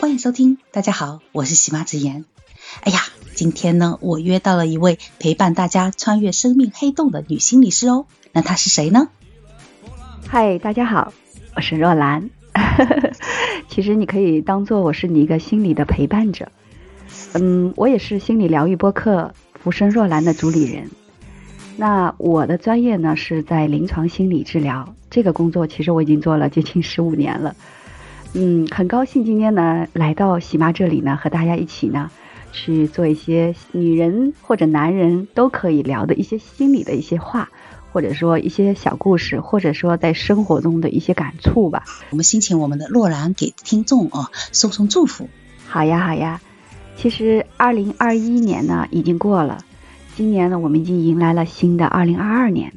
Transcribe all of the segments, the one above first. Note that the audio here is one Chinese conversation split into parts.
欢迎收听，大家好，我是喜妈子言。哎呀，今天呢，我约到了一位陪伴大家穿越生命黑洞的女心理师哦。那她是谁呢？嗨，大家好，我是若兰。其实你可以当做我是你一个心理的陪伴者。嗯，我也是心理疗愈播客“浮生若兰”的主理人。那我的专业呢是在临床心理治疗，这个工作其实我已经做了接近十五年了。嗯，很高兴今天呢来到喜妈这里呢，和大家一起呢去做一些女人或者男人都可以聊的一些心理的一些话，或者说一些小故事，或者说在生活中的一些感触吧。我们先请我们的洛兰给听众啊送送祝福。好呀，好呀。其实二零二一年呢已经过了，今年呢我们已经迎来了新的二零二二年。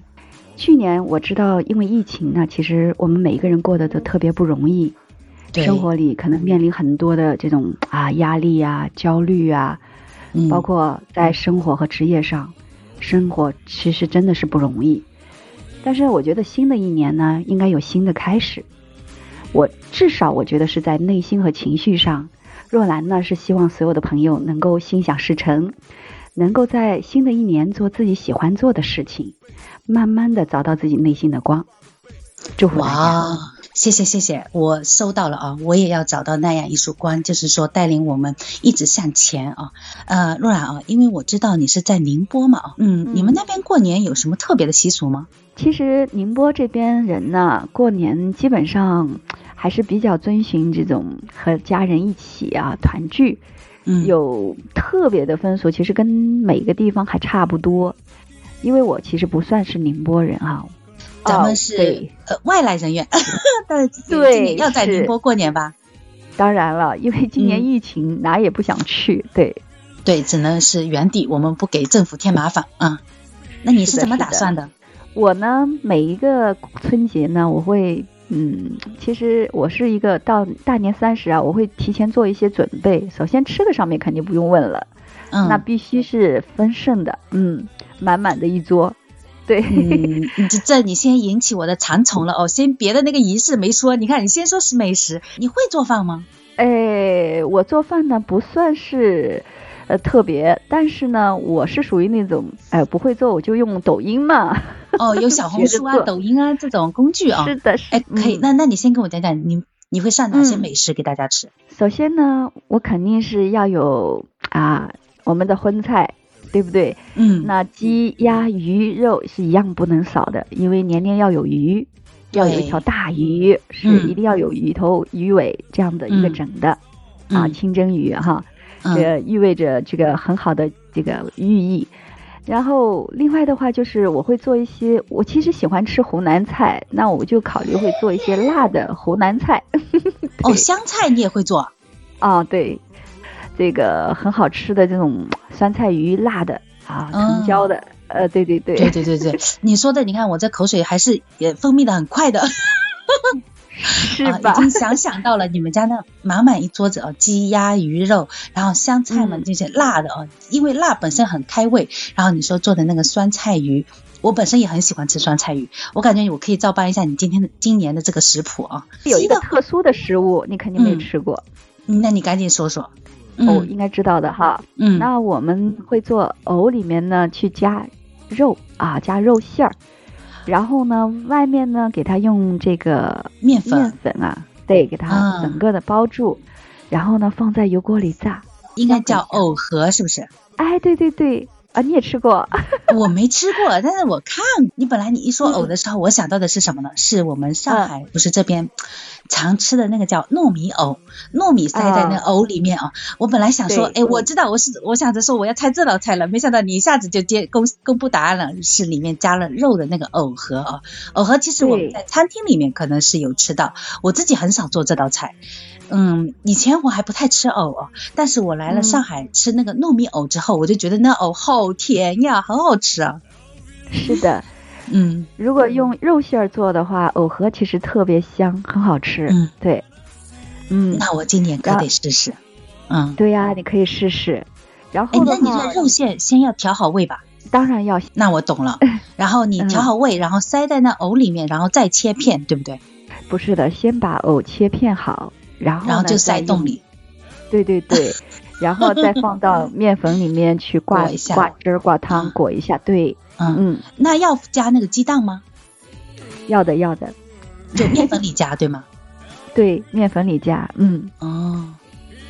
去年我知道因为疫情呢，其实我们每一个人过得都特别不容易。生活里可能面临很多的这种啊压力啊、焦虑啊，包括在生活和职业上，生活其实真的是不容易。但是我觉得新的一年呢，应该有新的开始。我至少我觉得是在内心和情绪上，若兰呢是希望所有的朋友能够心想事成，能够在新的一年做自己喜欢做的事情，慢慢的找到自己内心的光。祝福大家。谢谢谢谢，我收到了啊！我也要找到那样一束光，就是说带领我们一直向前啊。呃，若然啊，因为我知道你是在宁波嘛，嗯，你们那边过年有什么特别的习俗吗？其实宁波这边人呢，过年基本上还是比较遵循这种和家人一起啊团聚，嗯，有特别的风俗，其实跟每个地方还差不多。因为我其实不算是宁波人啊。咱们是呃外来人员，但对要在宁波过年吧？当然了，因为今年疫情哪也不想去，对对，只能是原地，我们不给政府添麻烦啊。那你是怎么打算的？我呢，每一个春节呢，我会嗯，其实我是一个到大年三十啊，我会提前做一些准备。首先吃的上面肯定不用问了，嗯，那必须是丰盛的，嗯，满满的一桌。对，嗯，这这你先引起我的馋虫了哦。先别的那个仪式没说，你看你先说是美食，你会做饭吗？哎，我做饭呢不算是呃特别，但是呢我是属于那种哎不会做我就用抖音嘛。哦，有小红书啊、抖音啊这种工具啊。是的，是。哎，可以，那那你先跟我讲讲你你会上哪些美食给大家吃？首先呢，我肯定是要有啊我们的荤菜。对不对？嗯，那鸡鸭鱼肉是一样不能少的，因为年年要有鱼，要有一条大鱼，是一定要有鱼头鱼尾这样的一个整的啊，清蒸鱼哈，这意味着这个很好的这个寓意。然后另外的话就是我会做一些，我其实喜欢吃湖南菜，那我就考虑会做一些辣的湖南菜。哦，湘菜你也会做？啊，对。这个很好吃的这种酸菜鱼，辣的啊，藤椒的，呃，对对对，对对对对，你说的，你看我这口水还是也分泌的很快的，是吧？已经想想到了你们家那满满一桌子哦，鸡鸭鱼肉，然后香菜嘛这些辣的哦，因为辣本身很开胃，然后你说做的那个酸菜鱼，我本身也很喜欢吃酸菜鱼，我感觉我可以照搬一下你今天的今年的这个食谱啊。有一个特殊的食物，你肯定没吃过，那你赶紧说说。藕应该知道的哈，嗯，那我们会做藕里面呢去加肉啊，加肉馅儿，然后呢外面呢给它用这个面粉面粉啊，对，给它整个的包住，然后呢放在油锅里炸，应该叫藕盒是不是？哎，对对对。啊，你也吃过？我没吃过，但是我看你本来你一说藕的时候，我想到的是什么呢？是我们上海不是这边常吃的那个叫糯米藕，糯米塞在那藕里面啊。我本来想说，哎，我知道，我是我想着说我要猜这道菜了，没想到你一下子就接公公布答案了，是里面加了肉的那个藕盒啊。藕盒其实我们在餐厅里面可能是有吃到，我自己很少做这道菜。嗯，以前我还不太吃藕哦，但是我来了上海吃那个糯米藕之后，我就觉得那藕好甜呀，很好吃啊。是的，嗯，如果用肉馅儿做的话，藕盒其实特别香，很好吃。嗯，对，嗯，那我今年可得试试。嗯，对呀，你可以试试。然后，那你这肉馅先要调好味吧？当然要。那我懂了。然后你调好味，然后塞在那藕里面，然后再切片，对不对？不是的，先把藕切片好，然后然后就塞塞洞里。对 对对，然后再放到面粉里面去挂一下挂汁儿、挂汤，嗯裹一下。对，嗯，嗯，那要加那个鸡蛋吗？要的要的，就面粉里加对吗？对，面粉里加，嗯。哦，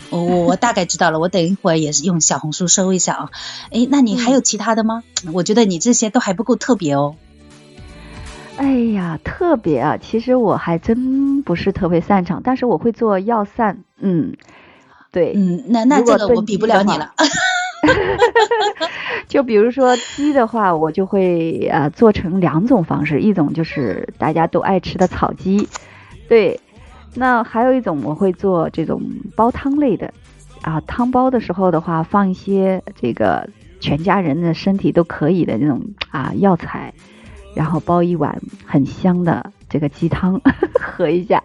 我我我大概知道了，我等一会儿也是用小红书搜一下啊。哎，那你还有其他的吗？我觉得你这些都还不够特别哦。哎呀，特别啊！其实我还真不是特别擅长，但是我会做药膳。嗯，对，嗯，那那这个我比不了你了。就比如说鸡的话，我就会呃做成两种方式，一种就是大家都爱吃的炒鸡，对，那还有一种我会做这种煲汤类的，啊，汤煲的时候的话放一些这个全家人的身体都可以的那种啊药材，然后煲一碗很香的这个鸡汤 喝一下，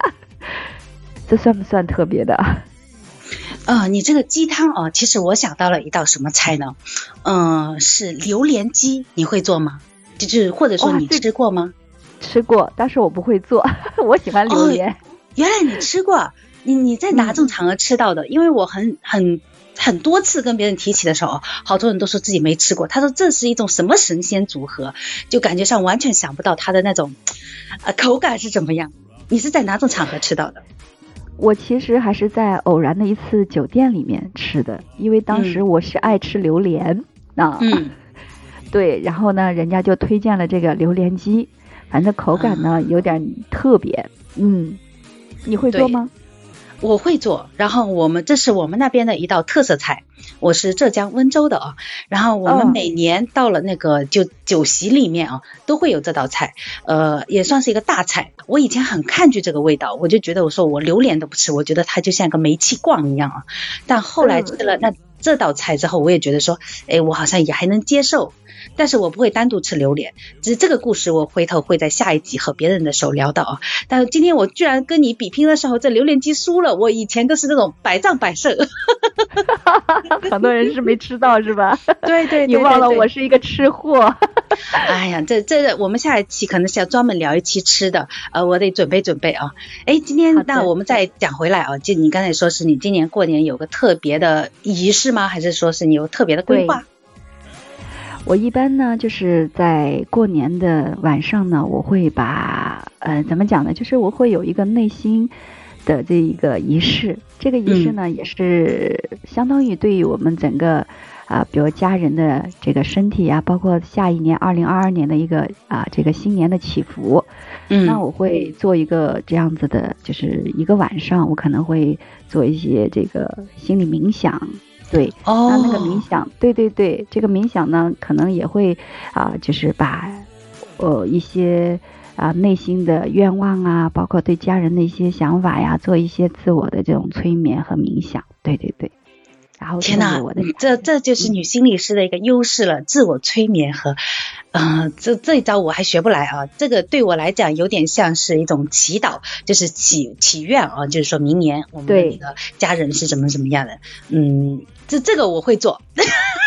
这算不算特别的？呃，你这个鸡汤哦，其实我想到了一道什么菜呢？嗯、是榴莲鸡，你会做吗？就是或者说你吃过吗？吃过，但是我不会做，我喜欢榴哦莲。原来你吃过，你你在哪嗯种场合吃到的？因为我很很很多次跟别人提起的时候，好多人都说自己没吃过。他说这是一种什么神仙组合，就感觉上完全想不到它的那种呃口感是怎么样。你是在哪种场合吃到的？我其实还是在偶然的一次酒店里面吃的，因为当时嗯我是爱吃榴莲、啊，嗯，对，然后呢，人家就推荐了这个榴莲鸡，反正口感呢、有点特别，嗯，你会做吗？我会做，然后我们这是我们那边的一道特色菜，我是浙江温州的啊，然后我们哦每年到了那个就酒席里面啊，都会有这道菜，呃，也算是一个大菜。我以前很抗拒这个味道，我就觉得我说我榴莲都不吃，我觉得它就像个煤气罐一样啊。但后来嗯吃了那这道菜之后，我也觉得说，哎，我好像也还能接受。但是我不会单独吃榴莲，只是这个故事我回头会在下一集和别人的时候聊到啊。但是今天我居然跟你比拼的时候，这榴莲鸡输了。我以前都是那种百战百胜。很多人是没吃到是吧？对对你忘了我是一个吃货。哎呀，这这我们下一期可能是要专门聊一期吃的，呃，我得准备准备啊。哎，今天好那我们再讲回来啊，就你刚才说是你今年过年有个特别的仪式吗？还是说是你有特别的规划？我一般呢，就是在过年的晚上呢，我会把呃怎么讲呢？就是我会有一个内心的这一个仪式，这个仪式呢，也是相当于对于我们整个啊、比如家人的这个身体啊，包括下一年二零二二年的一个啊、这个新年的祈福。嗯，那我会做一个这样子的，就是一个晚上，我可能会做一些这个心理冥想。对，哦，那那个冥想，对对对，这个冥想呢，可能也会啊、就是把呃一些啊、内心的愿望啊，包括对家人的一些想法呀，做一些自我的这种催眠和冥想。对对对，然后天哪呐，这这就是女心理师的一个优势了，自我催眠和，呃，这这一招我还学不来啊。这个对我来讲有点像是一种祈祷，就是祈祈愿啊，就是说明年我们的对那个家人是怎么怎么样的。嗯，这这个我会做，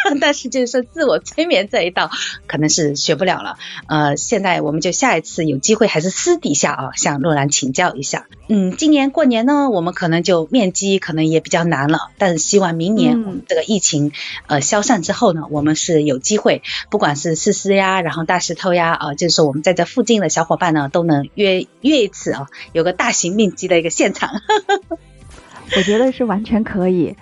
但是就是说自我催眠这一道可能是学不了了。呃，现在我们就下一次有机会还是私底下啊，向洛兰请教一下。嗯，今年过年呢，我们可能就面基可能也比较难了，但是希望明年嗯我们这个疫情呃消散之后呢，我们是有机会，不管是思思呀，然后大石头呀，啊、就是说我们在这附近的小伙伴呢，都能约约一次啊，有个大型面基的一个现场。我觉得是完全可以。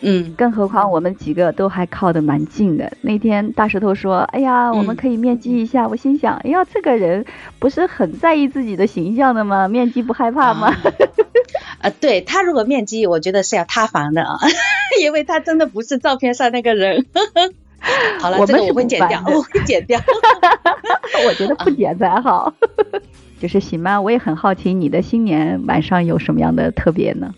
嗯，更何况我们几个都还靠得蛮近的。那天大石头说：“哎呀，我们嗯可以面基一下。我心想：“哎呀，这个人不是很在意自己的形象的吗？面基不害怕吗？”啊，对他如果面基，我觉得是要塌房的啊，因为他真的不是照片上那个人。好了，这个我会剪掉，我会剪掉。我觉得不剪才好。就是行吗，我也很好奇你的新年晚上有什么样的特别呢？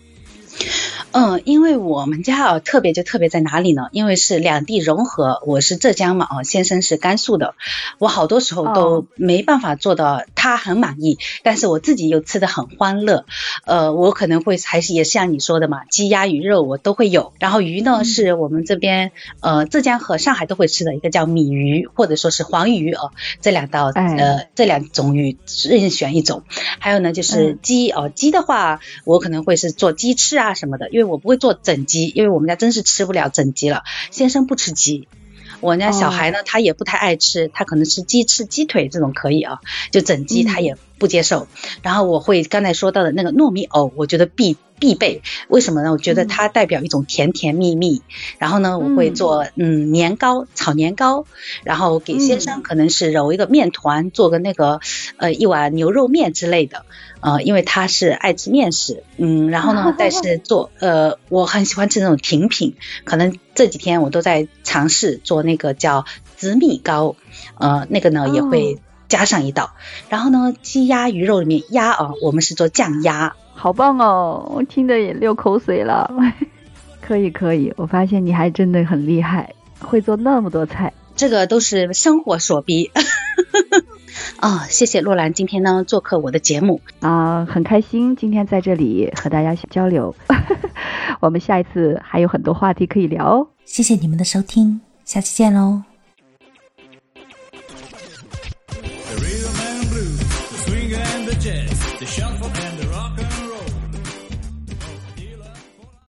嗯，因为我们家啊特别就特别在哪里呢？因为是两地融合，我是浙江嘛，哦，先生是甘肃的，我好多时候都没办法做到他很满意，但是我自己又吃的很欢乐。呃，我可能会还是也像你说的嘛，鸡鸭鱼肉我都会有。然后鱼呢，是我们这边呃浙江和上海都会吃的一个叫米鱼，或者说是黄鱼哦，这两道呃这两种鱼任选一种。还有呢就是鸡哦，鸡的话我可能会是做鸡翅啊什么的，因为我不会做整鸡，因为我们家真是吃不了整鸡了，先生不吃鸡。我家小孩呢，他也不太爱吃，他可能吃鸡翅、鸡腿这种可以啊，就整鸡他也不接受。然后我会刚才说到的那个糯米藕，我觉得必必备。为什么呢？我觉得它代表一种甜甜蜜蜜。然后呢，我会做嗯年糕，炒年糕，然后给先生可能是揉一个面团，做个那个呃一碗牛肉面之类的。呃，因为他是爱吃面食，嗯，然后呢，但是做呃，我很喜欢吃那种甜品，可能这几天我都在尝试做那个叫紫米糕，呃，那个呢也会加上一道，然后呢，鸡鸭鱼肉里面鸭啊，我们是做酱鸭，好棒哦，我听得也流口水了，可以可以，我发现你还真的很厉害，会做那么多菜，这个都是生活所逼。啊，谢谢洛兰今天呢做客我的节目啊，很开心今天在这里和大家交流。我们下一次还有很多话题可以聊哦。谢谢你们的收听，下期见喽。